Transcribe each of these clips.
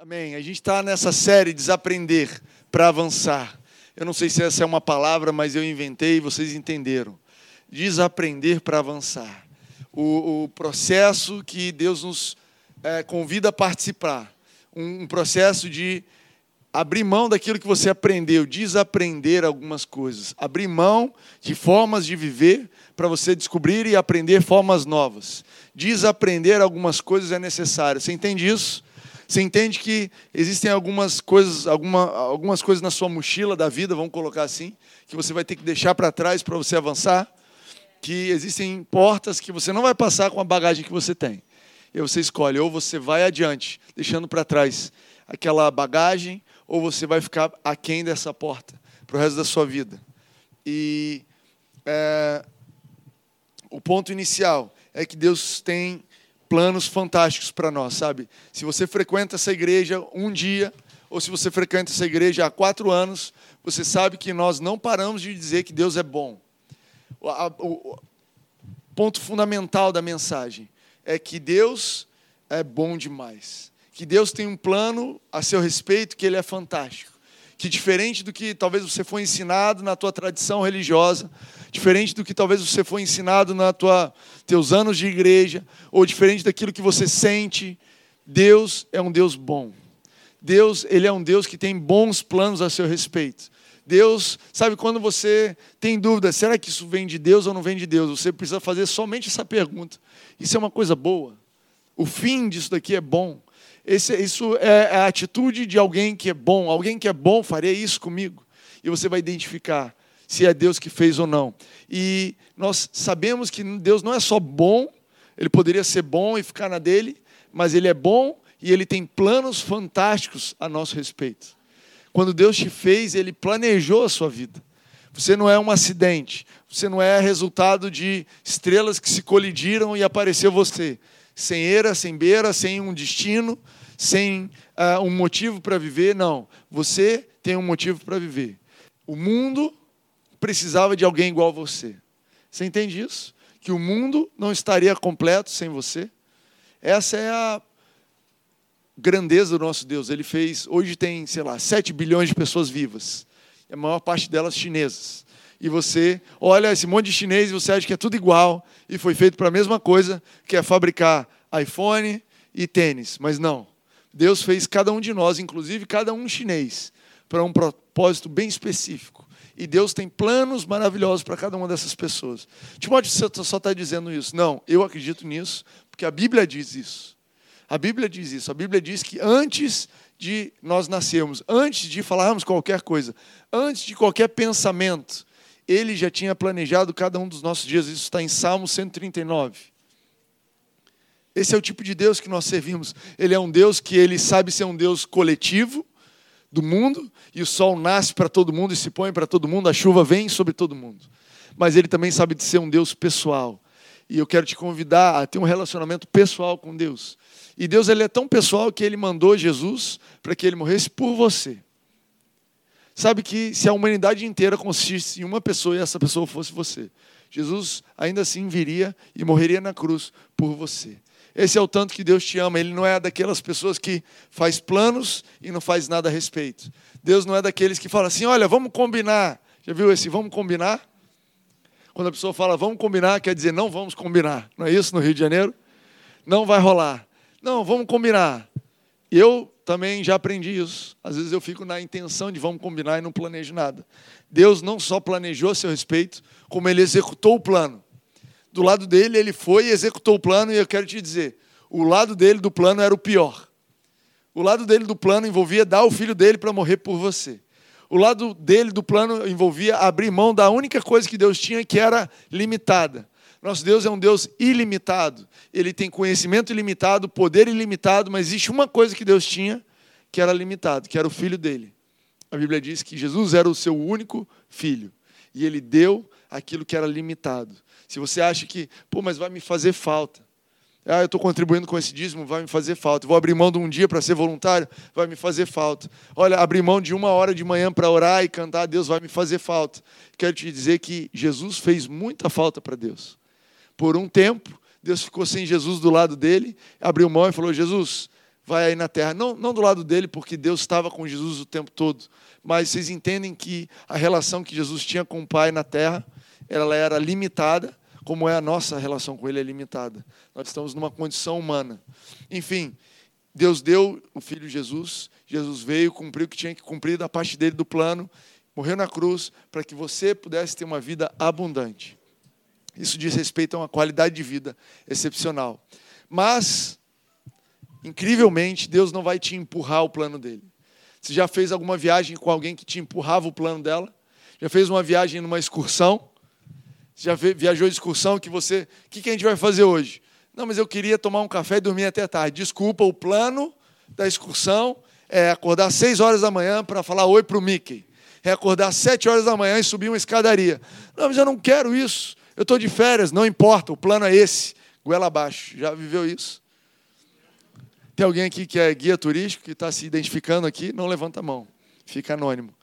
Amém. A gente está nessa série Desaprender para Avançar. Eu não sei se essa é uma palavra, mas eu inventei e vocês entenderam. Desaprender para avançar. O, o, processo que Deus nos é, convida a participar. Um, um processo de abrir mão daquilo que você aprendeu, desaprender algumas coisas. Abrir mão de formas de viver para você descobrir e aprender formas novas. Desaprender algumas coisas é necessário. Você entende isso? Você entende que existem algumas coisas, alguma, algumas coisas na sua mochila da vida, vamos colocar assim, que você vai ter que deixar para trás para você avançar? Que existem portas que você não vai passar com a bagagem que você tem. E você escolhe, ou você vai adiante, deixando para trás aquela bagagem, ou você vai ficar aquém dessa porta para o resto da sua vida. E é, o ponto inicial é que Deus tem planos fantásticos para nós, sabe? Se você frequenta essa igreja um dia, ou se você frequenta essa igreja há quatro anos, você sabe que nós não paramos de dizer que Deus é bom. O, ponto fundamental da mensagem é que Deus é bom demais. Que Deus tem um plano a seu respeito, que Ele é fantástico. Que diferente do que talvez você foi ensinado na tua tradição religiosa, diferente do que talvez você foi ensinado na tua teus anos de igreja, ou diferente daquilo que você sente, Deus é um Deus bom. Deus, ele é um Deus que tem bons planos a seu respeito. Deus, sabe quando você tem dúvida, será que isso vem de Deus ou não vem de Deus? Você precisa fazer somente essa pergunta. Isso é uma coisa boa. O fim disso daqui é bom. Esse, isso é a atitude de alguém que é bom. Alguém que é bom faria isso comigo. E você vai identificar se é Deus que fez ou não. E nós sabemos que Deus não é só bom, ele poderia ser bom e ficar na dele, mas ele é bom e ele tem planos fantásticos a nosso respeito. Quando Deus te fez, ele planejou a sua vida. Você não é um acidente, você não é resultado de estrelas que se colidiram e apareceu você. Sem era, sem beira, sem um destino, sem uh, um motivo para viver, não. Você tem um motivo para viver. O mundo precisava de alguém igual a você. Você entende isso? Que o mundo não estaria completo sem você? Essa é a grandeza do nosso Deus. Ele fez, hoje tem, sei lá, 7 bilhões de pessoas vivas. A maior parte delas chinesas. E você olha esse monte de chinês e você acha que é tudo igual e foi feito para a mesma coisa, que é fabricar iPhone e tênis. Mas não. Deus fez cada um de nós, inclusive cada um chinês, para um propósito bem específico. E Deus tem planos maravilhosos para cada uma dessas pessoas. Timóteo, você só está dizendo isso. Não, eu acredito nisso, porque a Bíblia diz isso. A Bíblia diz isso. A Bíblia diz que antes de nós nascermos, antes de falarmos qualquer coisa, antes de qualquer pensamento, Ele já tinha planejado cada um dos nossos dias. Isso está em Salmo 139. Esse é o tipo de Deus que nós servimos. Ele é um Deus que ele sabe ser um Deus coletivo, do mundo, e o sol nasce para todo mundo e se põe para todo mundo, a chuva vem sobre todo mundo. Mas ele também sabe de ser um Deus pessoal. E eu quero te convidar a ter um relacionamento pessoal com Deus. E Deus ele é tão pessoal que ele mandou Jesus para que ele morresse por você. Sabe que se a humanidade inteira consistisse em uma pessoa e essa pessoa fosse você, Jesus ainda assim viria e morreria na cruz por você. Esse é o tanto que Deus te ama. Ele não é daquelas pessoas que faz planos e não faz nada a respeito. Deus não é daqueles que fala assim: olha, vamos combinar. Já viu esse vamos combinar? Quando a pessoa fala vamos combinar, quer dizer não vamos combinar. Não é isso no Rio de Janeiro? Não vai rolar. Não, vamos combinar. Eu também já aprendi isso. Às vezes eu fico na intenção de vamos combinar e não planejo nada. Deus não só planejou a seu respeito, como ele executou o plano do lado dele, ele foi e executou o plano, e eu quero te dizer, o lado dele do plano era o pior. O lado dele do plano envolvia dar o filho dele para morrer por você. O lado dele do plano envolvia abrir mão da única coisa que Deus tinha, que era limitada. Nosso Deus é um Deus ilimitado. Ele tem conhecimento ilimitado, poder ilimitado, mas existe uma coisa que Deus tinha que era limitado, que era o filho dele. A Bíblia diz que Jesus era o seu único filho e ele deu aquilo que era limitado. Se você acha que, pô, mas vai me fazer falta. Ah, eu estou contribuindo com esse dízimo, vai me fazer falta. Vou abrir mão de um dia para ser voluntário, vai me fazer falta. Olha, abrir mão de uma hora de manhã para orar e cantar a Deus vai me fazer falta. Quero te dizer que Jesus fez muita falta para Deus. Por um tempo, Deus ficou sem Jesus do lado dele, abriu mão e falou: Jesus, vai aí na terra. Não, não do lado dele, porque Deus estava com Jesus o tempo todo, mas vocês entendem que a relação que Jesus tinha com o Pai na terra, ela era limitada, como é a nossa relação com Ele é limitada. Nós estamos numa condição humana. Enfim, Deus deu o Filho Jesus, Jesus veio, cumpriu o que tinha que cumprir da parte dele do plano, morreu na cruz para que você pudesse ter uma vida abundante. Isso diz respeito a uma qualidade de vida excepcional. Mas, incrivelmente, Deus não vai te empurrar o plano dele. Você já fez alguma viagem com alguém que te empurrava o plano dela? Já fez uma viagem numa excursão? Já viajou de excursão que você. O que, que a gente vai fazer hoje? Não, mas eu queria tomar um café e dormir até tarde. Desculpa, o plano da excursão é acordar às 6 horas da manhã para falar oi para o Mickey. É acordar às 7 horas da manhã e subir uma escadaria. Não, mas eu não quero isso. Eu estou de férias, não importa, o plano é esse. Goela abaixo. Já viveu isso? Tem alguém aqui que é guia turístico, que está se identificando aqui? Não levanta a mão. Fica anônimo.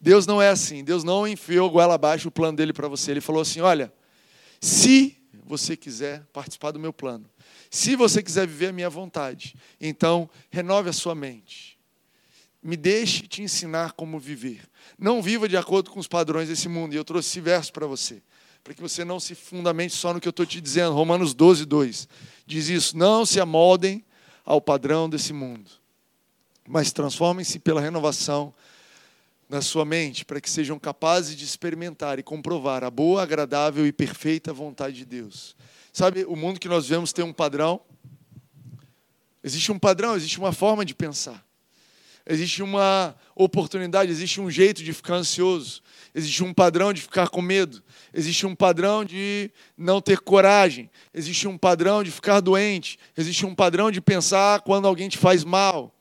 Deus não é assim. Deus não enfiou goela abaixo o plano dele para você. Ele falou assim: olha, se você quiser participar do meu plano, se você quiser viver a minha vontade, então renove a sua mente. Me deixe te ensinar como viver. Não viva de acordo com os padrões desse mundo. E eu trouxe esse verso para você, para que você não se fundamente só no que eu estou te dizendo. Romanos 12, 2 diz isso: Não se amoldem ao padrão desse mundo, mas transformem-se pela renovação na sua mente, para que sejam capazes de experimentar e comprovar a boa, agradável e perfeita vontade de Deus. Sabe, o mundo que nós vemos tem um padrão. Existe um padrão, existe uma forma de pensar. Existe uma oportunidade, existe um jeito de ficar ansioso. Existe um padrão de ficar com medo. Existe um padrão de não ter coragem. Existe um padrão de ficar doente. Existe um padrão de pensar quando alguém te faz mal.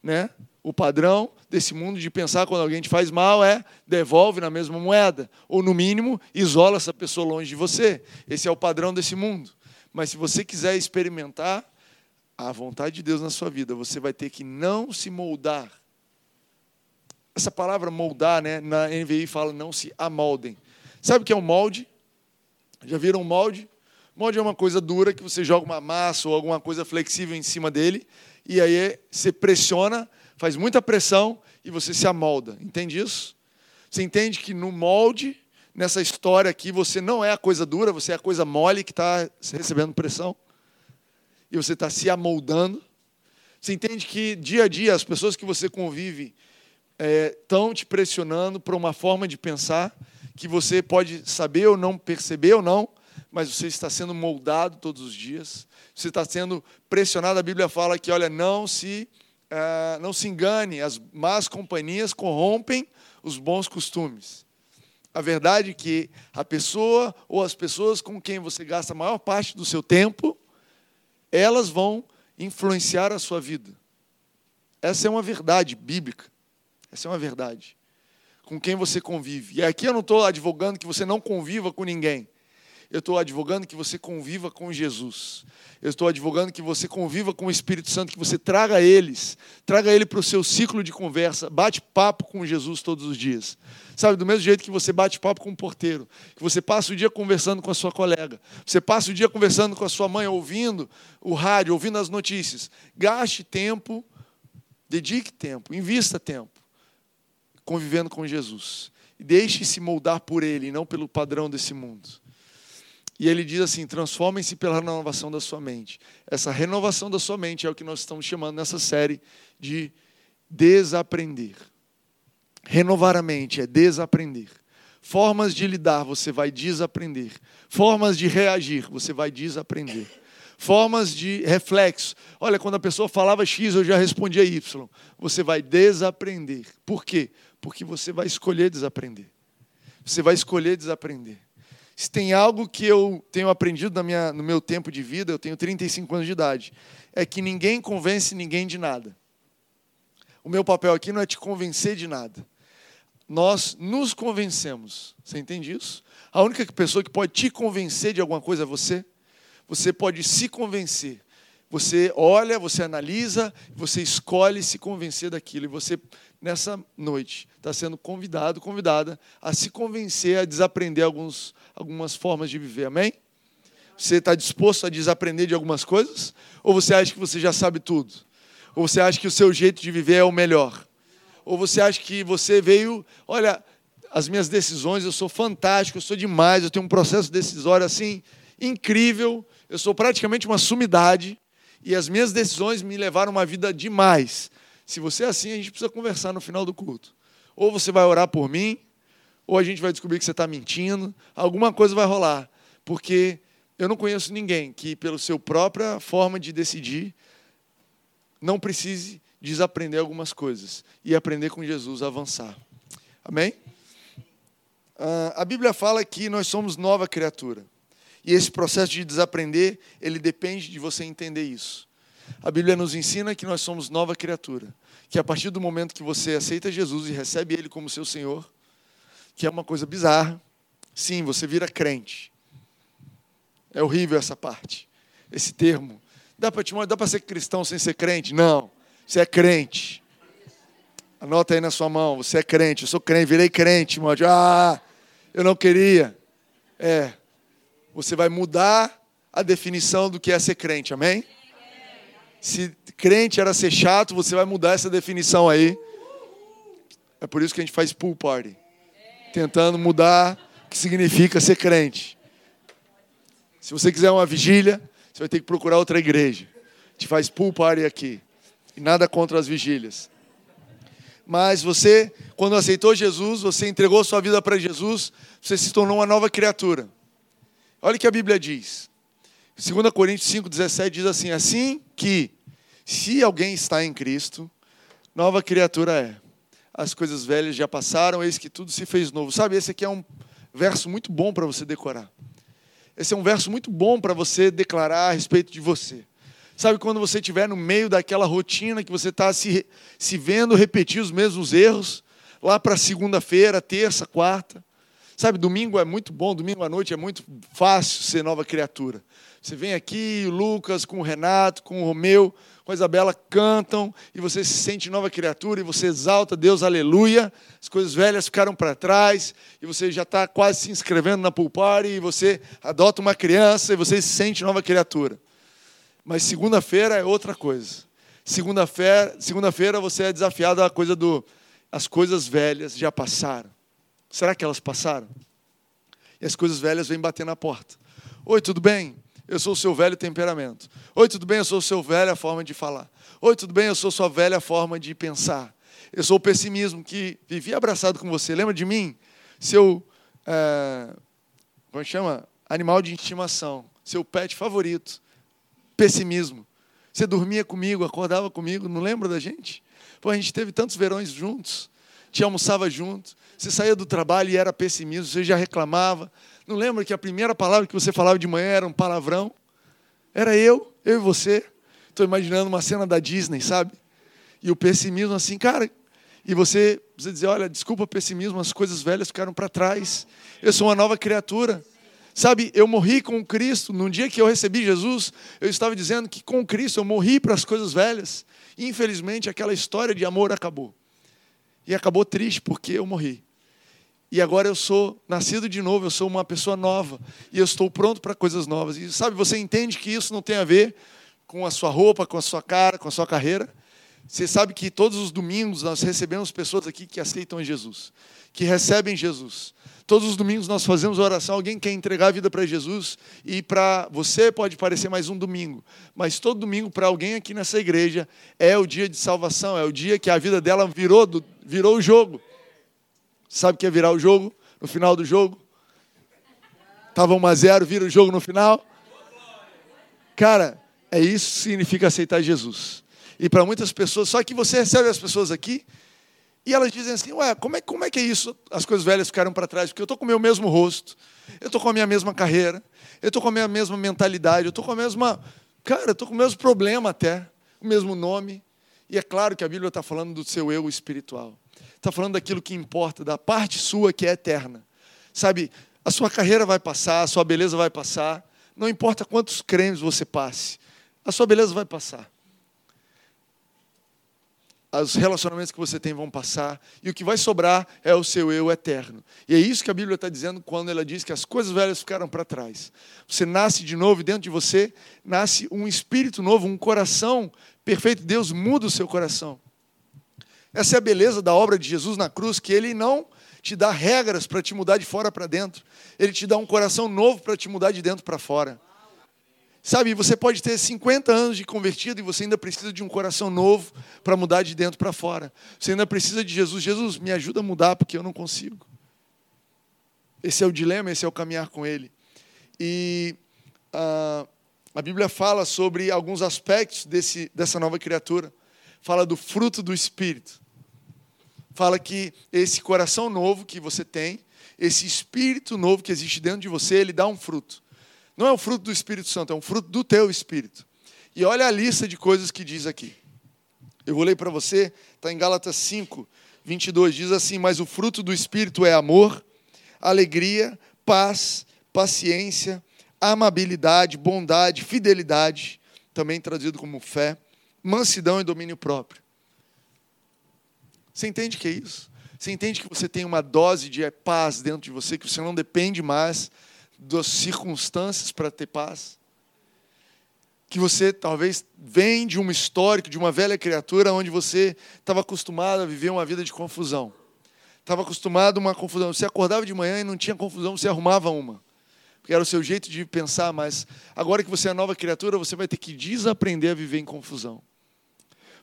Né? O padrão desse mundo de pensar quando alguém te faz mal é devolve na mesma moeda, ou no mínimo, isola essa pessoa longe de você. Esse é o padrão desse mundo. Mas se você quiser experimentar a vontade de Deus na sua vida, você vai ter que não se moldar. Essa palavra moldar, né, na NVI fala não se amoldem. Sabe o que é um molde? Já viram um molde? Molde é uma coisa dura que você joga uma massa ou alguma coisa flexível em cima dele e aí você pressiona faz muita pressão e você se amolda. Entende isso? Você entende que no molde, nessa história aqui, você não é a coisa dura, você é a coisa mole que está recebendo pressão. E você está se amoldando. Você entende que dia a dia as pessoas que você convive estão é, te pressionando para uma forma de pensar que você pode saber ou não, perceber ou não, mas você está sendo moldado todos os dias. Você está sendo pressionado. A Bíblia fala que, olha, não se ah, não se engane, as más companhias corrompem os bons costumes. A verdade é que a pessoa ou as pessoas com quem você gasta a maior parte do seu tempo, elas vão influenciar a sua vida. Essa é uma verdade bíblica. Essa é uma verdade. Com quem você convive. E aqui eu não estou advogando que você não conviva com ninguém. Eu estou advogando que você conviva com Jesus. Eu estou advogando que você conviva com o Espírito Santo, que você traga eles, traga ele para o seu ciclo de conversa, bate papo com Jesus todos os dias. Sabe, do mesmo jeito que você bate papo com o porteiro, que você passa o dia conversando com a sua colega, você passa o dia conversando com a sua mãe, ouvindo o rádio, ouvindo as notícias. Gaste tempo, dedique tempo, invista tempo convivendo com Jesus. E deixe-se moldar por ele, não pelo padrão desse mundo. E ele diz assim: transformem-se pela renovação da sua mente. Essa renovação da sua mente é o que nós estamos chamando nessa série de desaprender. Renovar a mente é desaprender. Formas de lidar, você vai desaprender. Formas de reagir, você vai desaprender. Formas de reflexo. Olha, quando a pessoa falava X, eu já respondia Y. Você vai desaprender. Por quê? Porque você vai escolher desaprender. Você vai escolher desaprender. Se tem algo que eu tenho aprendido na minha, no meu tempo de vida, eu tenho 35 anos de idade, é que ninguém convence ninguém de nada. O meu papel aqui não é te convencer de nada. Nós nos convencemos. Você entende isso? A única pessoa que pode te convencer de alguma coisa é você. Você pode se convencer. Você olha, você analisa, você escolhe se convencer daquilo. E você nessa noite está sendo convidado, convidada a se convencer a desaprender alguns, algumas formas de viver. Amém? Você está disposto a desaprender de algumas coisas? Ou você acha que você já sabe tudo? Ou você acha que o seu jeito de viver é o melhor? Ou você acha que você veio, olha, as minhas decisões, eu sou fantástico, eu sou demais, eu tenho um processo decisório assim incrível, eu sou praticamente uma sumidade e as minhas decisões me levaram uma vida demais. Se você é assim, a gente precisa conversar no final do culto. Ou você vai orar por mim, ou a gente vai descobrir que você está mentindo, alguma coisa vai rolar, porque eu não conheço ninguém que, pela sua própria forma de decidir, não precise desaprender algumas coisas e aprender com Jesus a avançar. Amém? Uh, a Bíblia fala que nós somos nova criatura. E esse processo de desaprender, ele depende de você entender isso. A Bíblia nos ensina que nós somos nova criatura. Que a partir do momento que você aceita Jesus e recebe Ele como seu Senhor, que é uma coisa bizarra, sim, você vira crente. É horrível essa parte, esse termo. Dá para ser cristão sem ser crente? Não. Você é crente. Anota aí na sua mão, você é crente. Eu sou crente, virei crente, irmão. Ah, eu não queria. É. Você vai mudar a definição do que é ser crente, amém? Se crente era ser chato, você vai mudar essa definição aí. É por isso que a gente faz pool party. Tentando mudar o que significa ser crente. Se você quiser uma vigília, você vai ter que procurar outra igreja. A gente faz pool party aqui. E nada contra as vigílias. Mas você, quando aceitou Jesus, você entregou sua vida para Jesus, você se tornou uma nova criatura. Olha o que a Bíblia diz. 2 Coríntios 5,17 diz assim: Assim que, se alguém está em Cristo, nova criatura é. As coisas velhas já passaram, eis que tudo se fez novo. Sabe, esse aqui é um verso muito bom para você decorar. Esse é um verso muito bom para você declarar a respeito de você. Sabe quando você estiver no meio daquela rotina que você está se, se vendo repetir os mesmos erros, lá para segunda-feira, terça, quarta. Sabe, domingo é muito bom, domingo à noite é muito fácil ser nova criatura. Você vem aqui, o Lucas com o Renato, com o Romeu, com a Isabela cantam e você se sente nova criatura e você exalta Deus, aleluia. As coisas velhas ficaram para trás e você já está quase se inscrevendo na pool party e você adota uma criança e você se sente nova criatura. Mas segunda-feira é outra coisa. Segunda-feira, segunda-feira você é desafiado à coisa do as coisas velhas já passaram. Será que elas passaram? E as coisas velhas vêm bater na porta. Oi, tudo bem? Eu sou o seu velho temperamento. Oi, tudo bem? Eu sou o seu velha forma de falar. Oi, tudo bem? Eu sou sua velha forma de pensar. Eu sou o pessimismo que vivia abraçado com você. Lembra de mim? Seu. É, como é chama? Animal de estimação. Seu pet favorito pessimismo. Você dormia comigo, acordava comigo, não lembra da gente? Pô, a gente teve tantos verões juntos, te almoçava junto, você saía do trabalho e era pessimismo, você já reclamava. Não lembra que a primeira palavra que você falava de manhã era um palavrão? Era eu, eu e você. Estou imaginando uma cena da Disney, sabe? E o pessimismo assim, cara, e você, você dizer, olha, desculpa pessimismo, as coisas velhas ficaram para trás. Eu sou uma nova criatura. Sabe, eu morri com Cristo. No dia que eu recebi Jesus, eu estava dizendo que com Cristo eu morri para as coisas velhas. Infelizmente, aquela história de amor acabou. E acabou triste porque eu morri. E agora eu sou nascido de novo, eu sou uma pessoa nova. E eu estou pronto para coisas novas. E sabe, você entende que isso não tem a ver com a sua roupa, com a sua cara, com a sua carreira. Você sabe que todos os domingos nós recebemos pessoas aqui que aceitam Jesus, que recebem Jesus. Todos os domingos nós fazemos oração. Alguém quer entregar a vida para Jesus e para você pode parecer mais um domingo, mas todo domingo para alguém aqui nessa igreja é o dia de salvação, é o dia que a vida dela virou, virou o jogo. Sabe o que é virar o jogo? No final do jogo? Estava 1 a 0, vira o jogo no final. Cara, é isso que significa aceitar Jesus. E para muitas pessoas, só que você recebe as pessoas aqui e elas dizem assim: Ué, como é, como é que é isso? As coisas velhas ficaram para trás, porque eu estou com o meu mesmo rosto, eu estou com a minha mesma carreira, eu estou com a minha mesma mentalidade, eu estou com a mesma. Cara, eu estou com o mesmo problema até, o mesmo nome. E é claro que a Bíblia está falando do seu eu espiritual, está falando daquilo que importa, da parte sua que é eterna. Sabe, a sua carreira vai passar, a sua beleza vai passar, não importa quantos cremes você passe, a sua beleza vai passar. os relacionamentos que você tem vão passar, e o que vai sobrar é o seu eu eterno. E é isso que a Bíblia está dizendo quando ela diz que as coisas velhas ficaram para trás. Você nasce de novo, e dentro de você nasce um espírito novo, um coração perfeito. Deus muda o seu coração. Essa é a beleza da obra de Jesus na cruz, que ele não te dá regras para te mudar de fora para dentro, ele te dá um coração novo para te mudar de dentro para fora. Sabe, você pode ter 50 anos de convertido e você ainda precisa de um coração novo para mudar de dentro para fora. Você ainda precisa de Jesus. Jesus, me ajuda a mudar porque eu não consigo. Esse é o dilema, esse é o caminhar com Ele. E uh, a Bíblia fala sobre alguns aspectos desse, dessa nova criatura. Fala do fruto do Espírito. Fala que esse coração novo que você tem, esse Espírito novo que existe dentro de você, ele dá um fruto. Não é o fruto do Espírito Santo, é um fruto do teu espírito. E olha a lista de coisas que diz aqui. Eu vou ler para você, está em Gálatas 5, 22, diz assim: Mas o fruto do Espírito é amor, alegria, paz, paciência, amabilidade, bondade, fidelidade, também traduzido como fé, mansidão e domínio próprio. Você entende que é isso? Você entende que você tem uma dose de paz dentro de você, que você não depende mais das circunstâncias para ter paz. Que você talvez vem de um histórico, de uma velha criatura, onde você estava acostumado a viver uma vida de confusão. Estava acostumado a uma confusão. Você acordava de manhã e não tinha confusão, você arrumava uma. Porque era o seu jeito de pensar, mas agora que você é nova criatura, você vai ter que desaprender a viver em confusão.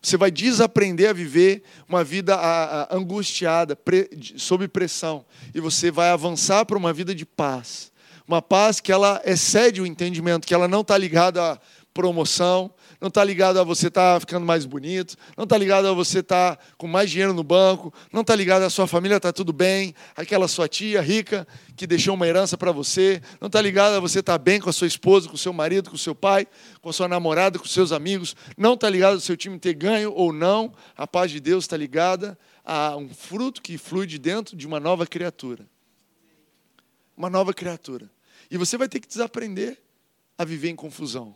Você vai desaprender a viver uma vida angustiada, sob pressão. E você vai avançar para uma vida de paz uma paz que ela excede o entendimento, que ela não está ligada à promoção, não está ligada a você estar tá ficando mais bonito, não está ligada a você estar tá com mais dinheiro no banco, não está ligada a sua família está tudo bem, aquela sua tia rica que deixou uma herança para você, não está ligada a você estar tá bem com a sua esposa, com o seu marido, com o seu pai, com a sua namorada, com os seus amigos, não está ligada ao seu time ter ganho ou não, a paz de Deus está ligada a um fruto que flui de dentro de uma nova criatura uma nova criatura. E você vai ter que desaprender a viver em confusão.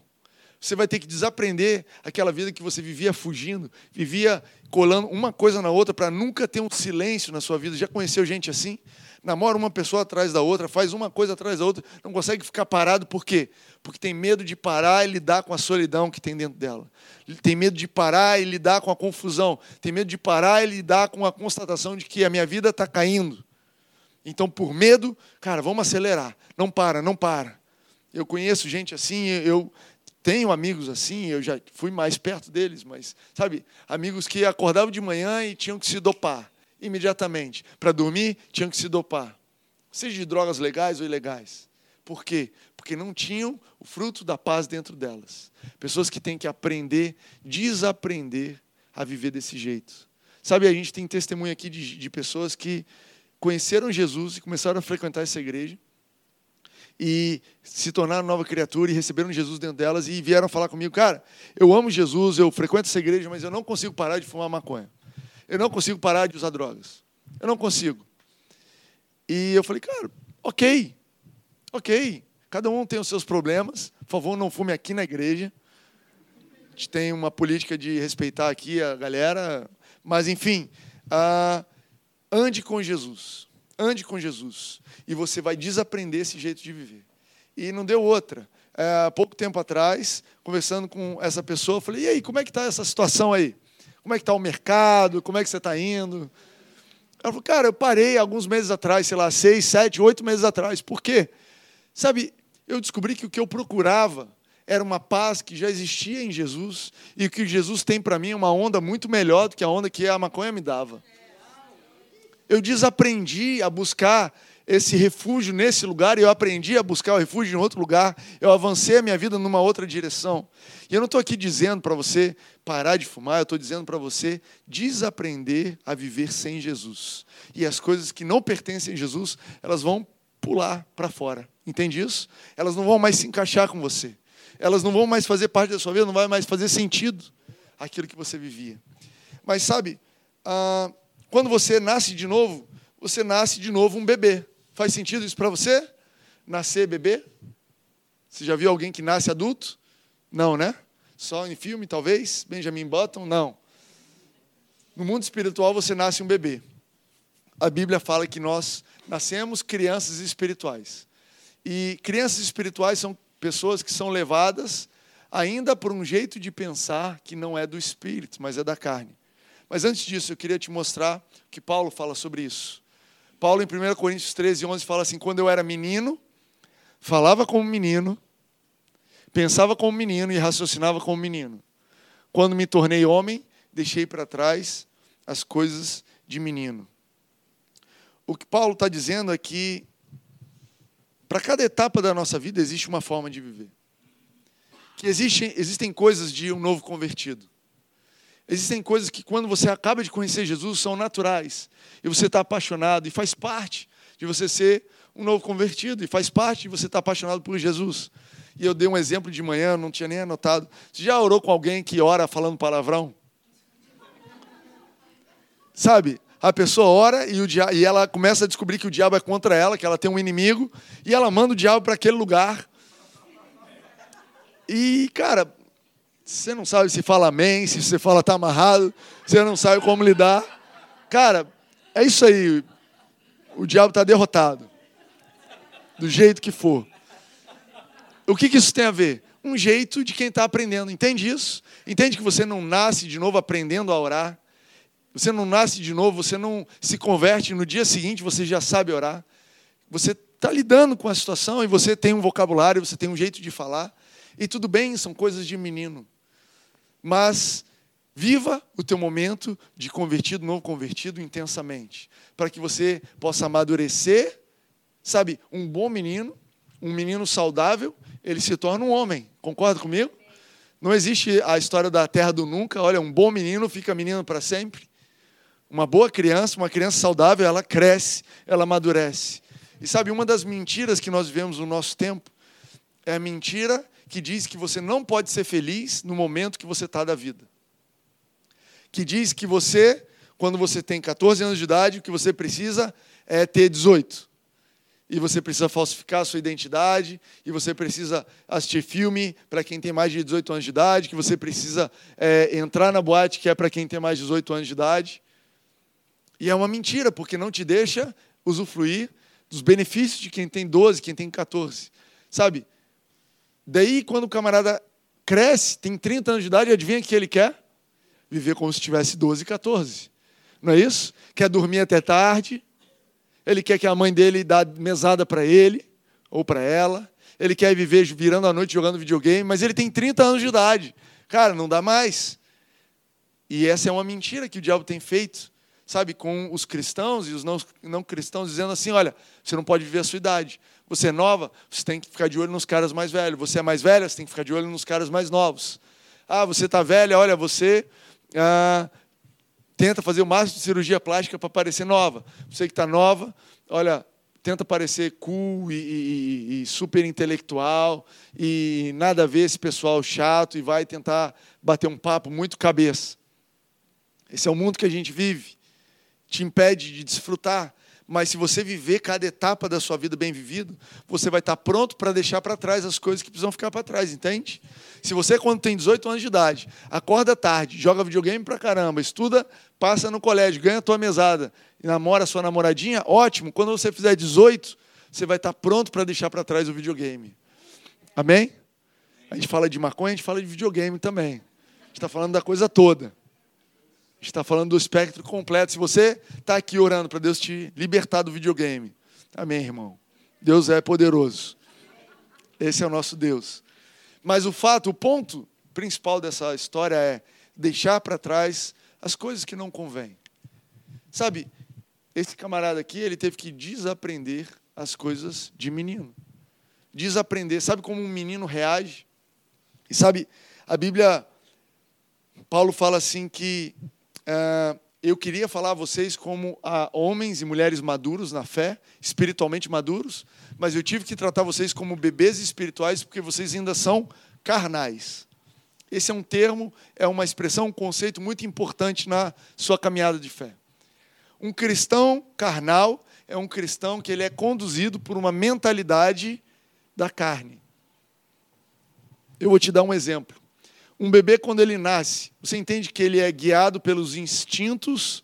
Você vai ter que desaprender aquela vida que você vivia fugindo, vivia colando uma coisa na outra para nunca ter um silêncio na sua vida. Já conheceu gente assim? Namora uma pessoa atrás da outra, faz uma coisa atrás da outra, não consegue ficar parado, por quê? Porque tem medo de parar e lidar com a solidão que tem dentro dela. Tem medo de parar e lidar com a confusão. Tem medo de parar e lidar com a constatação de que a minha vida está caindo. Então, por medo, cara, vamos acelerar. Não para, não para. Eu conheço gente assim, eu tenho amigos assim, eu já fui mais perto deles, mas, sabe, amigos que acordavam de manhã e tinham que se dopar imediatamente. Para dormir, tinham que se dopar. Seja de drogas legais ou ilegais. Por quê? Porque não tinham o fruto da paz dentro delas. Pessoas que têm que aprender, desaprender a viver desse jeito. Sabe, a gente tem testemunho aqui de, de pessoas que conheceram Jesus e começaram a frequentar essa igreja e se tornaram nova criatura e receberam Jesus dentro delas e vieram falar comigo, cara, eu amo Jesus, eu frequento essa igreja, mas eu não consigo parar de fumar maconha. Eu não consigo parar de usar drogas. Eu não consigo. E eu falei, cara, ok, ok. Cada um tem os seus problemas. Por favor, não fume aqui na igreja. A gente tem uma política de respeitar aqui a galera. Mas, enfim, uh, Ande com Jesus. Ande com Jesus. E você vai desaprender esse jeito de viver. E não deu outra. É, pouco tempo atrás, conversando com essa pessoa, eu falei: e aí, como é que está essa situação aí? Como é que está o mercado? Como é que você está indo? Ela falou: cara, eu parei alguns meses atrás, sei lá, seis, sete, oito meses atrás. Por quê? Sabe, eu descobri que o que eu procurava era uma paz que já existia em Jesus e o que Jesus tem para mim é uma onda muito melhor do que a onda que a maconha me dava. Eu desaprendi a buscar esse refúgio nesse lugar e eu aprendi a buscar o refúgio em outro lugar. Eu avancei a minha vida numa outra direção. E eu não estou aqui dizendo para você parar de fumar, eu estou dizendo para você desaprender a viver sem Jesus. E as coisas que não pertencem a Jesus, elas vão pular para fora. Entende isso? Elas não vão mais se encaixar com você. Elas não vão mais fazer parte da sua vida, não vai mais fazer sentido aquilo que você vivia. Mas sabe, ah, quando você nasce de novo, você nasce de novo um bebê. Faz sentido isso para você? Nascer bebê? Você já viu alguém que nasce adulto? Não, né? Só em filme, talvez? Benjamin Button? Não. No mundo espiritual você nasce um bebê. A Bíblia fala que nós nascemos crianças espirituais. E crianças espirituais são pessoas que são levadas ainda por um jeito de pensar que não é do espírito, mas é da carne. Mas antes disso, eu queria te mostrar que Paulo fala sobre isso. Paulo, em 1 Coríntios 13, 11, fala assim: Quando eu era menino, falava como menino, pensava como menino e raciocinava como menino. Quando me tornei homem, deixei para trás as coisas de menino. O que Paulo está dizendo é que, para cada etapa da nossa vida, existe uma forma de viver. Que existem, existem coisas de um novo convertido. Existem coisas que, quando você acaba de conhecer Jesus, são naturais. E você está apaixonado, e faz parte de você ser um novo convertido, e faz parte de você estar apaixonado por Jesus. E eu dei um exemplo de manhã, não tinha nem anotado. Você já orou com alguém que ora falando palavrão? Sabe? A pessoa ora e, o e ela começa a descobrir que o diabo é contra ela, que ela tem um inimigo, e ela manda o diabo para aquele lugar. E, cara, você não sabe se fala amém, se você fala tá amarrado, você não sabe como lidar. Cara, é isso aí. O diabo está derrotado. Do jeito que for. O que, que isso tem a ver? Um jeito de quem está aprendendo. Entende isso? Entende que você não nasce de novo aprendendo a orar? Você não nasce de novo, você não se converte no dia seguinte, você já sabe orar. Você está lidando com a situação e você tem um vocabulário, você tem um jeito de falar. E tudo bem, são coisas de menino mas viva o teu momento de convertido, novo convertido intensamente, para que você possa amadurecer, sabe, um bom menino, um menino saudável, ele se torna um homem. Concorda comigo? Não existe a história da terra do nunca. Olha, um bom menino fica menino para sempre. Uma boa criança, uma criança saudável, ela cresce, ela amadurece. E sabe, uma das mentiras que nós vivemos no nosso tempo é a mentira que diz que você não pode ser feliz no momento que você está da vida. Que diz que você, quando você tem 14 anos de idade, o que você precisa é ter 18. E você precisa falsificar a sua identidade, e você precisa assistir filme para quem tem mais de 18 anos de idade, que você precisa é, entrar na boate que é para quem tem mais de 18 anos de idade. E é uma mentira, porque não te deixa usufruir dos benefícios de quem tem 12, quem tem 14. Sabe? Daí, quando o camarada cresce, tem 30 anos de idade, adivinha o que ele quer? Viver como se tivesse 12, 14. Não é isso? Quer dormir até tarde. Ele quer que a mãe dele dá mesada para ele ou para ela. Ele quer viver virando a noite jogando videogame, mas ele tem 30 anos de idade. Cara, não dá mais. E essa é uma mentira que o diabo tem feito, sabe, com os cristãos e os não, não cristãos, dizendo assim: olha, você não pode viver a sua idade. Você é nova, você tem que ficar de olho nos caras mais velhos. Você é mais velha, você tem que ficar de olho nos caras mais novos. Ah, você está velha, olha, você ah, tenta fazer o máximo de cirurgia plástica para parecer nova. Você que está nova, olha, tenta parecer cool e, e, e, super intelectual e nada a ver esse pessoal chato e vai tentar bater um papo muito cabeça. Esse é o mundo que a gente vive. Te impede de desfrutar mas se você viver cada etapa da sua vida bem vivido, você vai estar pronto para deixar para trás as coisas que precisam ficar para trás, entende? Se você, quando tem 18 anos de idade, acorda tarde, joga videogame para caramba, estuda, passa no colégio, ganha a tua mesada e namora a sua namoradinha, ótimo. Quando você fizer 18, você vai estar pronto para deixar para trás o videogame. Amém? A gente fala de maconha, a gente fala de videogame também. A gente está falando da coisa toda está falando do espectro completo. Se você está aqui orando para Deus te libertar do videogame, amém, irmão. Deus é poderoso. Esse é o nosso Deus. Mas o fato, o ponto principal dessa história é deixar para trás as coisas que não convêm. Sabe, esse camarada aqui, ele teve que desaprender as coisas de menino. Desaprender. Sabe como um menino reage? E sabe, a Bíblia, Paulo fala assim que é, eu queria falar a vocês como a homens e mulheres maduros na fé, espiritualmente maduros, mas eu tive que tratar vocês como bebês espirituais porque vocês ainda são carnais. Esse é um termo, é uma expressão, um conceito muito importante na sua caminhada de fé. Um cristão carnal é um cristão que ele é conduzido por uma mentalidade da carne. Eu vou te dar um exemplo. Um bebê, quando ele nasce, você entende que ele é guiado pelos instintos,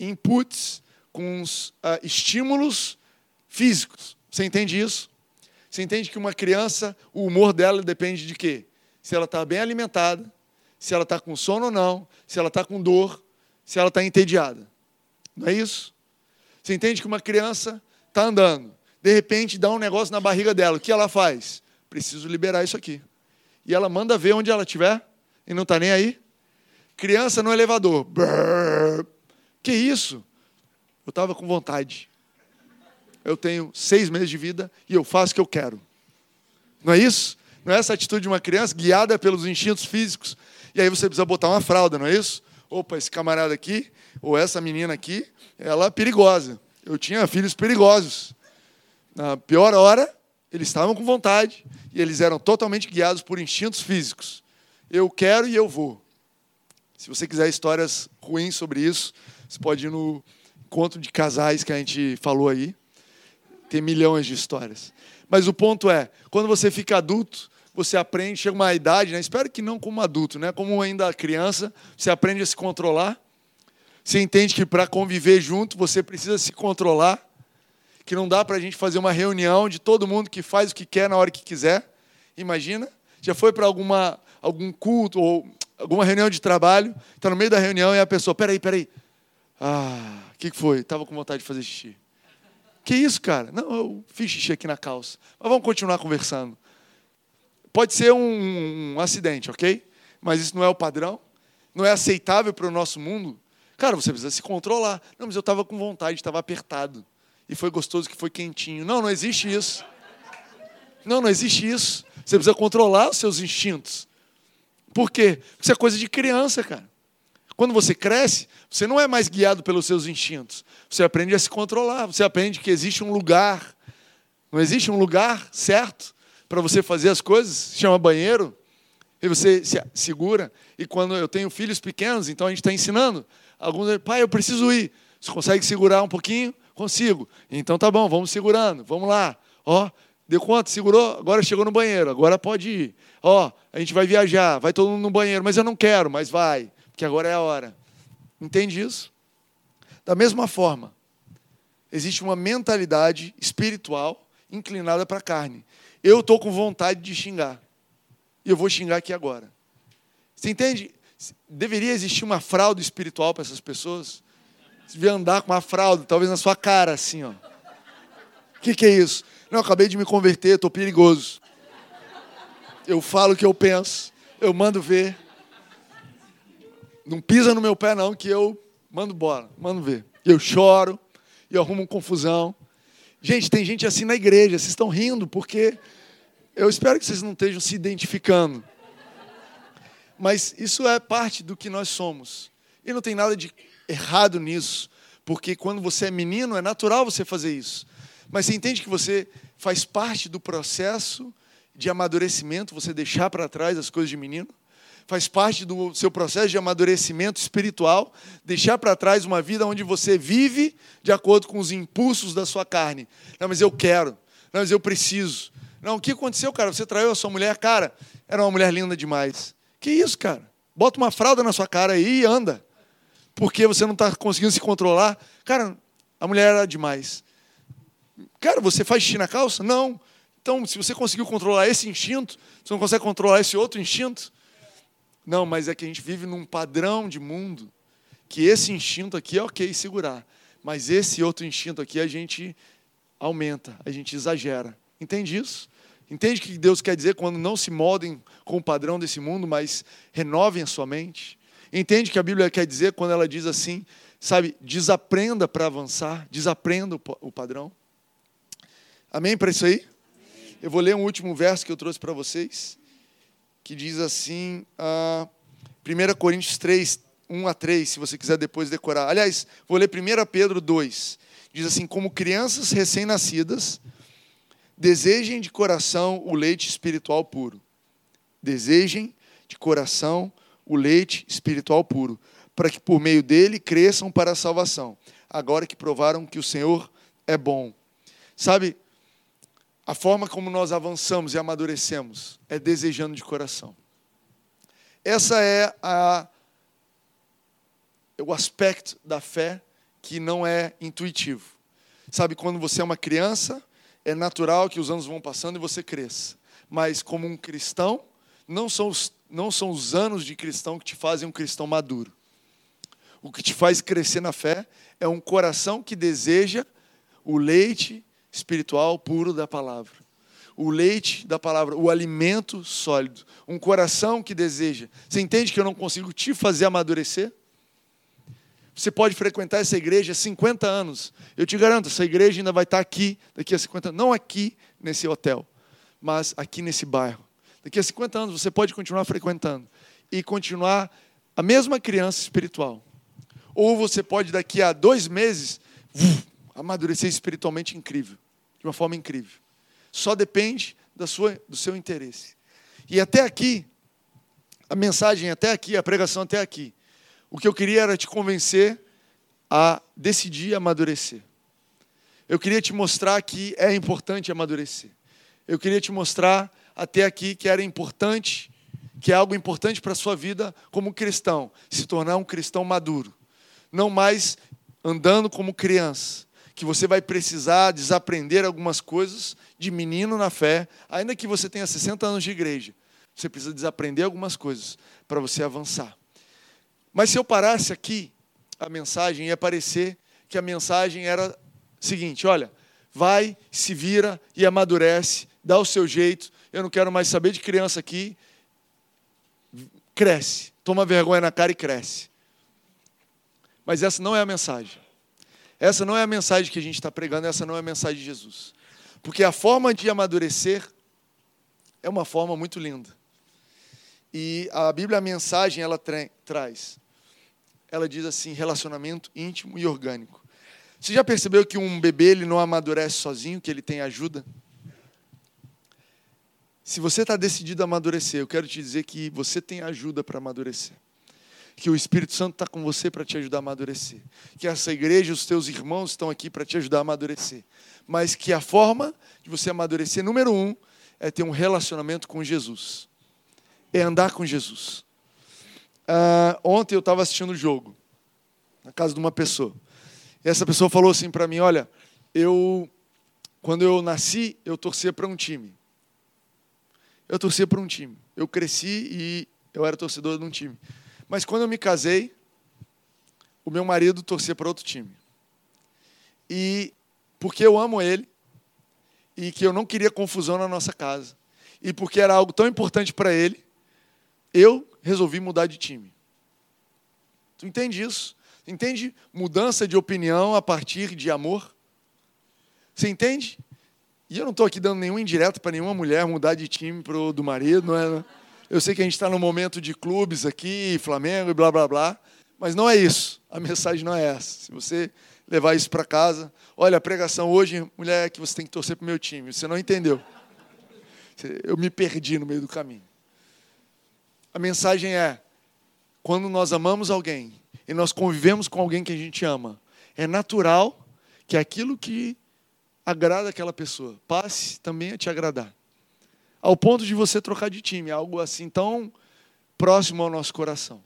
inputs, com os uh, estímulos físicos. Você entende isso? Você entende que uma criança, o humor dela depende de quê? Se ela está bem alimentada, se ela está com sono ou não, se ela está com dor, se ela está entediada. Não é isso? Você entende que uma criança está andando, de repente dá um negócio na barriga dela, o que ela faz? Preciso liberar isso aqui e ela manda ver onde ela estiver e não está nem aí. Criança no elevador. Brrr. Que isso? Eu estava com vontade. Eu tenho seis meses de vida e eu faço o que eu quero. Não é isso? Não é essa atitude de uma criança guiada pelos instintos físicos. E aí você precisa botar uma fralda, não é isso? Opa, esse camarada aqui, ou essa menina aqui, ela é perigosa. Eu tinha filhos perigosos. Na pior hora, eles estavam com vontade e eles eram totalmente guiados por instintos físicos. Eu quero e eu vou. Se você quiser histórias ruins sobre isso, você pode ir no encontro de casais que a gente falou aí. Tem milhões de histórias. Mas o ponto é, quando você fica adulto, você aprende, chega uma idade, né? espero que não como adulto, né? como ainda criança, você aprende a se controlar. Você entende que para conviver junto, você precisa se controlar que não dá para a gente fazer uma reunião de todo mundo que faz o que quer na hora que quiser. Imagina? Já foi para alguma algum culto ou alguma reunião de trabalho, está no meio da reunião e a pessoa, peraí, peraí. Ah, o que, que foi? Estava com vontade de fazer xixi. Que isso, cara? Não, eu fiz xixi aqui na calça. Mas vamos continuar conversando. Pode ser um, um acidente, ok? Mas isso não é o padrão. Não é aceitável para o nosso mundo. Cara, você precisa se controlar. Não, mas eu estava com vontade, estava apertado e foi gostoso que foi quentinho. Não, não existe isso. Não, não existe isso. Você precisa controlar os seus instintos. Por quê? Porque isso é coisa de criança, cara. Quando você cresce, você não é mais guiado pelos seus instintos. Você aprende a se controlar. Você aprende que existe um lugar. Não existe um lugar certo para você fazer as coisas. Chama banheiro. E você se segura. E quando eu tenho filhos pequenos, então a gente está ensinando. Alguns, pai, eu preciso ir. Você consegue segurar um pouquinho? Consigo. Então tá bom, vamos segurando. Vamos lá. Ó, deu conta, segurou, agora chegou no banheiro, agora pode ir. Ó, a gente vai viajar, vai todo mundo no banheiro, mas eu não quero, mas vai, porque agora é a hora. Entende isso? Da mesma forma, existe uma mentalidade espiritual inclinada para a carne. Eu estou com vontade de xingar. E eu vou xingar aqui agora. Você entende? Deveria existir uma fraude espiritual para essas pessoas? Você devia andar com uma fralda, talvez na sua cara, assim, ó. O que, que é isso? Não, acabei de me converter, estou perigoso. Eu falo o que eu penso, eu mando ver. Não pisa no meu pé, não, que eu mando bola, mando ver. Eu choro, eu arrumo confusão. Gente, tem gente assim na igreja, vocês estão rindo, porque eu espero que vocês não estejam se identificando. Mas isso é parte do que nós somos. E não tem nada de errado nisso, porque quando você é menino é natural você fazer isso. Mas você entende que você faz parte do processo de amadurecimento, você deixar para trás as coisas de menino? Faz parte do seu processo de amadurecimento espiritual, deixar para trás uma vida onde você vive de acordo com os impulsos da sua carne. Não, mas eu quero. Não, mas eu preciso. Não, o que aconteceu, cara? Você traiu a sua mulher? Cara, era uma mulher linda demais. Que isso, cara? Bota uma fralda na sua cara aí e anda porque você não está conseguindo se controlar. Cara, a mulher era demais. Cara, você faz xixi na calça? Não. Então, se você conseguiu controlar esse instinto, você não consegue controlar esse outro instinto? Não, mas é que a gente vive num padrão de mundo que esse instinto aqui é ok segurar, mas esse outro instinto aqui a gente aumenta, a gente exagera. Entende isso? Entende o que Deus quer dizer quando não se moldem com o padrão desse mundo, mas renovem a sua mente? Entende que a Bíblia quer dizer quando ela diz assim, sabe, desaprenda para avançar, desaprenda o padrão. Amém para isso aí? Eu vou ler um último verso que eu trouxe para vocês, que diz assim, uh, 1 Coríntios 3, 1 a 3, se você quiser depois decorar. Aliás, vou ler 1 Pedro 2. Diz assim: Como crianças recém-nascidas, desejem de coração o leite espiritual puro. Desejem de coração o leite espiritual puro, para que por meio dele cresçam para a salvação, agora que provaram que o Senhor é bom. Sabe, a forma como nós avançamos e amadurecemos é desejando de coração. Essa é a, o aspecto da fé que não é intuitivo. Sabe, quando você é uma criança, é natural que os anos vão passando e você cresça. Mas como um cristão, não são os, não são os anos de cristão que te fazem um cristão maduro. O que te faz crescer na fé é um coração que deseja o leite espiritual puro da palavra o leite da palavra, o alimento sólido, um coração que deseja. Você entende que eu não consigo te fazer amadurecer? Você pode frequentar essa igreja há 50 anos. Eu te garanto, essa igreja ainda vai estar aqui daqui a 50 anos. Não aqui nesse hotel, mas aqui nesse bairro. Daqui a 50 anos você pode continuar frequentando e continuar a mesma criança espiritual. Ou você pode, daqui a dois meses, amadurecer espiritualmente incrível, de uma forma incrível. Só depende da sua, do seu interesse. E até aqui, a mensagem até aqui, a pregação até aqui, o que eu queria era te convencer a decidir amadurecer. Eu queria te mostrar que é importante amadurecer. Eu queria te mostrar até aqui que era importante, que é algo importante para a sua vida como cristão, se tornar um cristão maduro. Não mais andando como criança, que você vai precisar desaprender algumas coisas de menino na fé, ainda que você tenha 60 anos de igreja. Você precisa desaprender algumas coisas para você avançar. Mas se eu parasse aqui a mensagem, ia parecer que a mensagem era seguinte: olha, vai, se vira e amadurece, dá o seu jeito. Eu não quero mais saber de criança aqui. Cresce, toma vergonha na cara e cresce. Mas essa não é a mensagem. Essa não é a mensagem que a gente está pregando, essa não é a mensagem de Jesus. Porque a forma de amadurecer é uma forma muito linda. E a Bíblia, a mensagem, ela tra traz. Ela diz assim: relacionamento íntimo e orgânico. Você já percebeu que um bebê ele não amadurece sozinho, que ele tem ajuda? Se você está decidido a amadurecer, eu quero te dizer que você tem ajuda para amadurecer. Que o Espírito Santo está com você para te ajudar a amadurecer, que essa igreja, os teus irmãos estão aqui para te ajudar a amadurecer, mas que a forma de você amadurecer, número um, é ter um relacionamento com Jesus, é andar com Jesus. Ah, ontem eu estava assistindo o jogo, na casa de uma pessoa, e essa pessoa falou assim para mim: Olha, eu, quando eu nasci, eu torcia para um time. Eu torcia para um time. Eu cresci e eu era torcedor de um time. Mas quando eu me casei, o meu marido torcia para outro time. E porque eu amo ele e que eu não queria confusão na nossa casa. E porque era algo tão importante para ele, eu resolvi mudar de time. Tu entende isso? Entende mudança de opinião a partir de amor? Você entende? E eu não estou aqui dando nenhum indireto para nenhuma mulher mudar de time pro do marido, não é? Eu sei que a gente está no momento de clubes aqui, Flamengo e blá blá blá, mas não é isso. A mensagem não é essa. Se você levar isso para casa, olha, a pregação hoje, mulher, é que você tem que torcer para o meu time. Você não entendeu. Eu me perdi no meio do caminho. A mensagem é: quando nós amamos alguém e nós convivemos com alguém que a gente ama, é natural que aquilo que agrada aquela pessoa passe também a te agradar ao ponto de você trocar de time, algo assim tão próximo ao nosso coração.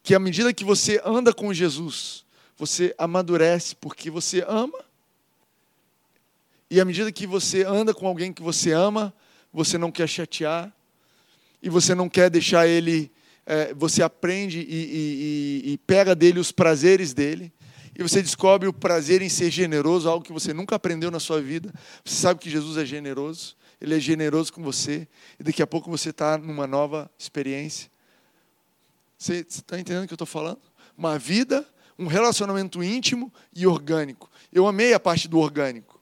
Que à medida que você anda com Jesus, você amadurece porque você ama. E à medida que você anda com alguém que você ama, você não quer chatear, e você não quer deixar ele. É, você aprende e, e, e pega dele os prazeres dele, e você descobre o prazer em ser generoso, algo que você nunca aprendeu na sua vida. Você sabe que Jesus é generoso. Ele é generoso com você, e daqui a pouco você está numa nova experiência. Você está entendendo o que eu estou falando? Uma vida, um relacionamento íntimo e orgânico. Eu amei a parte do orgânico.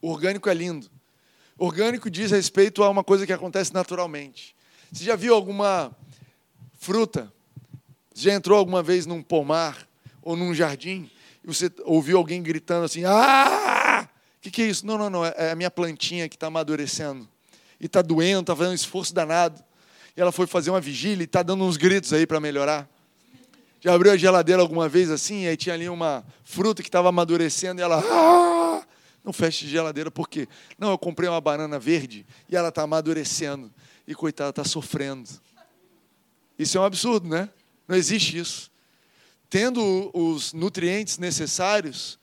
O orgânico é lindo. Orgânico diz respeito a uma coisa que acontece naturalmente. Você já viu alguma fruta? Já entrou alguma vez num pomar ou num jardim e você ouviu alguém gritando assim: Ah! que, que é isso? Não, não, não. É a minha plantinha que está amadurecendo. E está doendo, está fazendo um esforço danado. E ela foi fazer uma vigília e está dando uns gritos aí para melhorar. Já abriu a geladeira alguma vez assim? E aí tinha ali uma fruta que estava amadurecendo e ela. Ah! Não feche geladeira, por quê? Não, eu comprei uma banana verde e ela está amadurecendo. E coitada, está sofrendo. Isso é um absurdo, né? Não existe isso. Tendo os nutrientes necessários,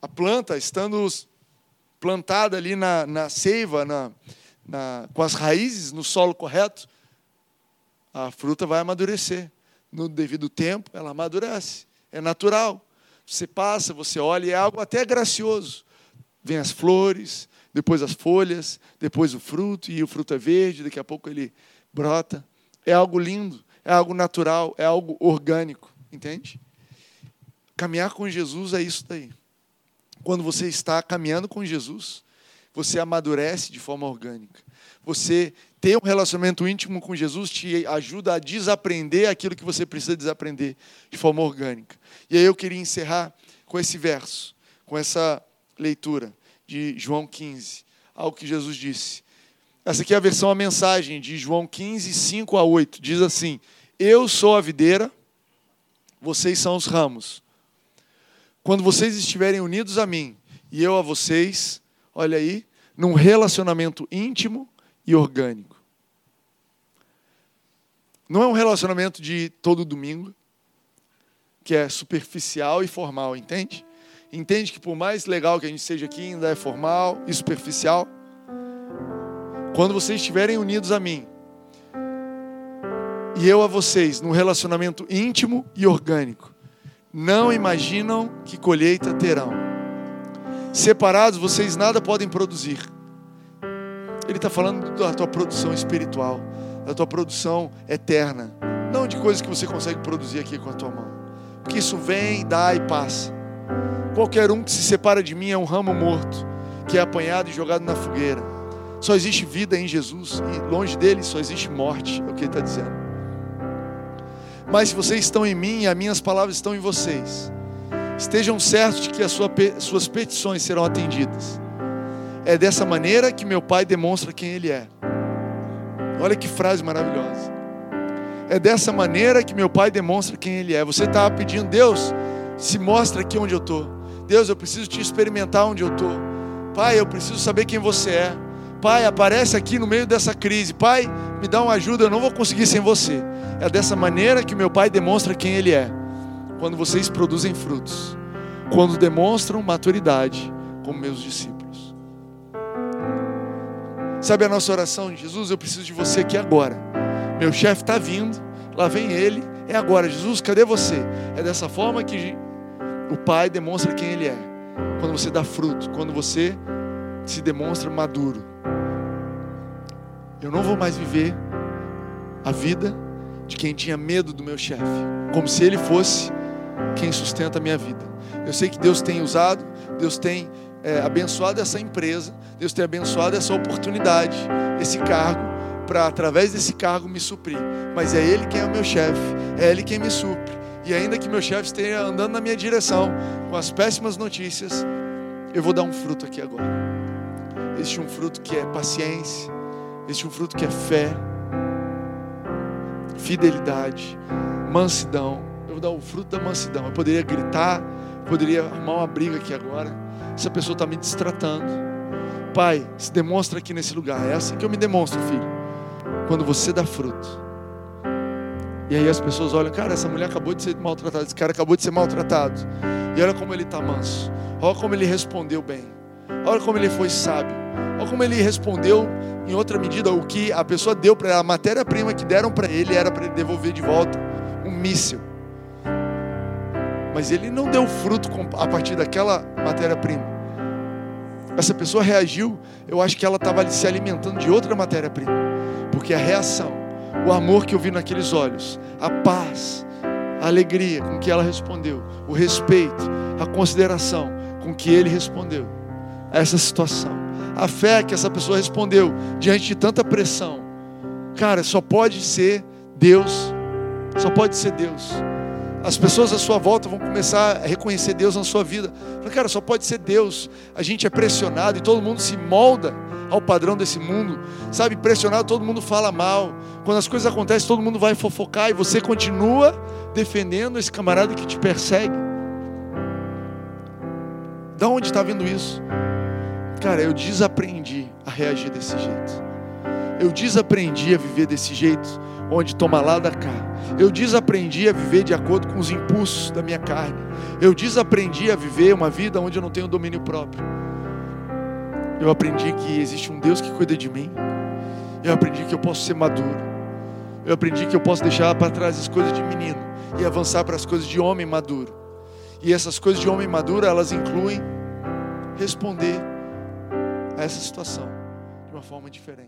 a planta estando plantada ali na, na seiva, na, na, com as raízes no solo correto, a fruta vai amadurecer. No devido tempo, ela amadurece. É natural. Você passa, você olha, é algo até gracioso. Vem as flores, depois as folhas, depois o fruto, e o fruto é verde, daqui a pouco ele brota. É algo lindo, é algo natural, é algo orgânico, entende? Caminhar com Jesus é isso daí. Quando você está caminhando com Jesus, você amadurece de forma orgânica. Você ter um relacionamento íntimo com Jesus te ajuda a desaprender aquilo que você precisa desaprender de forma orgânica. E aí eu queria encerrar com esse verso, com essa leitura de João 15, algo que Jesus disse. Essa aqui é a versão, a mensagem de João 15, 5 a 8. Diz assim: Eu sou a videira, vocês são os ramos. Quando vocês estiverem unidos a mim e eu a vocês, olha aí, num relacionamento íntimo e orgânico. Não é um relacionamento de todo domingo, que é superficial e formal, entende? Entende que por mais legal que a gente seja aqui, ainda é formal e superficial. Quando vocês estiverem unidos a mim, e eu a vocês, num relacionamento íntimo e orgânico, não imaginam que colheita terão. Separados, vocês nada podem produzir. Ele está falando da tua produção espiritual, da tua produção eterna, não de coisas que você consegue produzir aqui com a tua mão. Porque isso vem, dá e passa. Qualquer um que se separa de mim é um ramo morto, que é apanhado e jogado na fogueira. Só existe vida em Jesus e longe dele só existe morte, é o que ele está dizendo. Mas se vocês estão em mim e as minhas palavras estão em vocês, estejam certos de que as suas petições serão atendidas. É dessa maneira que meu Pai demonstra quem Ele é. Olha que frase maravilhosa. É dessa maneira que meu Pai demonstra quem Ele é. Você está pedindo, Deus, se mostra aqui onde eu estou. Deus, eu preciso te experimentar onde eu estou. Pai, eu preciso saber quem você é. Pai, aparece aqui no meio dessa crise. Pai, me dá uma ajuda, eu não vou conseguir sem você. É dessa maneira que meu Pai demonstra quem Ele é. Quando vocês produzem frutos. Quando demonstram maturidade como meus discípulos. Sabe a nossa oração? Jesus, eu preciso de você aqui agora. Meu chefe está vindo, lá vem ele, é agora. Jesus, cadê você? É dessa forma que o Pai demonstra quem Ele é. Quando você dá fruto, quando você se demonstra maduro. Eu não vou mais viver a vida de quem tinha medo do meu chefe, como se ele fosse quem sustenta a minha vida. Eu sei que Deus tem usado, Deus tem é, abençoado essa empresa, Deus tem abençoado essa oportunidade, esse cargo, para através desse cargo me suprir. Mas é Ele quem é o meu chefe, é Ele quem me supre. E ainda que meu chefe esteja andando na minha direção, com as péssimas notícias, eu vou dar um fruto aqui agora. Existe um fruto que é paciência, existe um fruto que é fé, fidelidade, mansidão. Eu vou dar o fruto da mansidão. Eu poderia gritar, poderia arrumar uma briga aqui agora essa pessoa está me distratando. Pai, se demonstra aqui nesse lugar. É assim que eu me demonstro, filho. Quando você dá fruto. E aí as pessoas olham, cara, essa mulher acabou de ser maltratada, esse cara acabou de ser maltratado. E olha como ele está manso. Olha como ele respondeu bem. Olha como ele foi sábio. Olha como ele respondeu em outra medida o que a pessoa deu para ela, a matéria-prima que deram para ele era para ele devolver de volta um míssil mas ele não deu fruto a partir daquela matéria-prima. Essa pessoa reagiu, eu acho que ela estava se alimentando de outra matéria-prima, porque a reação, o amor que eu vi naqueles olhos, a paz, a alegria com que ela respondeu, o respeito, a consideração com que ele respondeu a essa situação, a fé que essa pessoa respondeu diante de tanta pressão, cara, só pode ser Deus, só pode ser Deus as pessoas à sua volta vão começar a reconhecer Deus na sua vida. Cara, só pode ser Deus. A gente é pressionado e todo mundo se molda ao padrão desse mundo. Sabe, pressionado, todo mundo fala mal. Quando as coisas acontecem, todo mundo vai fofocar e você continua defendendo esse camarada que te persegue. Da onde está vendo isso? Cara, eu desaprendi a reagir desse jeito. Eu desaprendi a viver desse jeito onde toma lá da cá. Eu desaprendi a viver de acordo com os impulsos da minha carne. Eu desaprendi a viver uma vida onde eu não tenho domínio próprio. Eu aprendi que existe um Deus que cuida de mim. Eu aprendi que eu posso ser maduro. Eu aprendi que eu posso deixar para trás as coisas de menino e avançar para as coisas de homem maduro. E essas coisas de homem maduro, elas incluem responder essa situação de uma forma diferente.